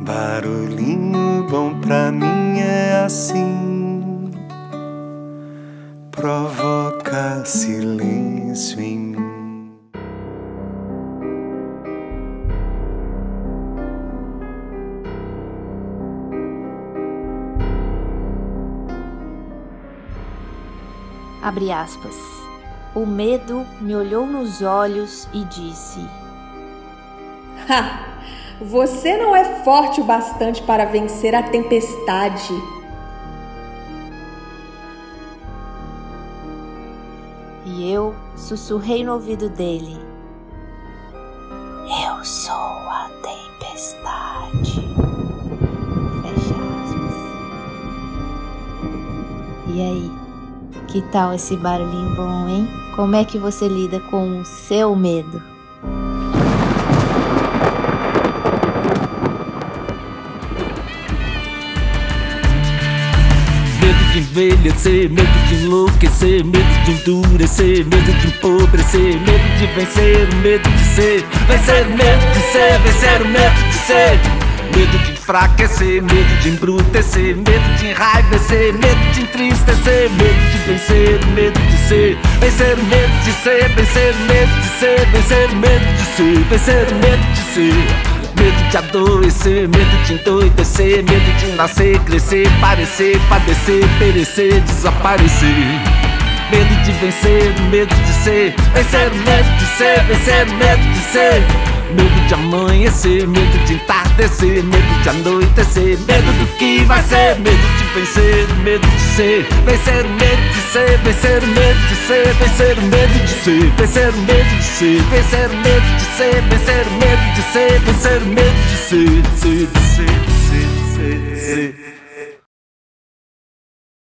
Barulhinho bom pra mim é assim, provoca silêncio em mim. Abre aspas. O medo me olhou nos olhos e disse: Ha! Você não é forte o bastante para vencer a tempestade. E eu sussurrei no ouvido dele: Eu sou a tempestade. Fecha aspas. E aí, que tal esse barulhinho bom, hein? Como é que você lida com o seu medo? De envelhecer, medo de enlouquecer, medo de endurecer, medo de empobrecer, medo de vencer, medo de ser, vencer medo de ser, vencer medo de ser. Medo de enfraquecer, medo de embrutecer, medo de enraivecer, medo de entristecer, medo de vencer, medo de ser, vencer medo de ser, vencer medo de ser, vencer medo de ser, vencer medo de ser. Medo de adoecer, medo de endoidecer, medo de nascer, crescer, parecer, padecer, perecer, desaparecer. Medo de vencer, medo de ser, vencer medo de ser, vencer medo de ser. Medo de amanhecer, medo de entardecer, medo de anoitecer, medo do que vai ser, medo de vencer, medo de ser, vencer medo de ser, vencer medo de ser, vencer medo de ser, vencer medo de ser, vencer medo de ser, vencer medo de ser, vencer o medo de ser, ser, ser, ser, ser, ser.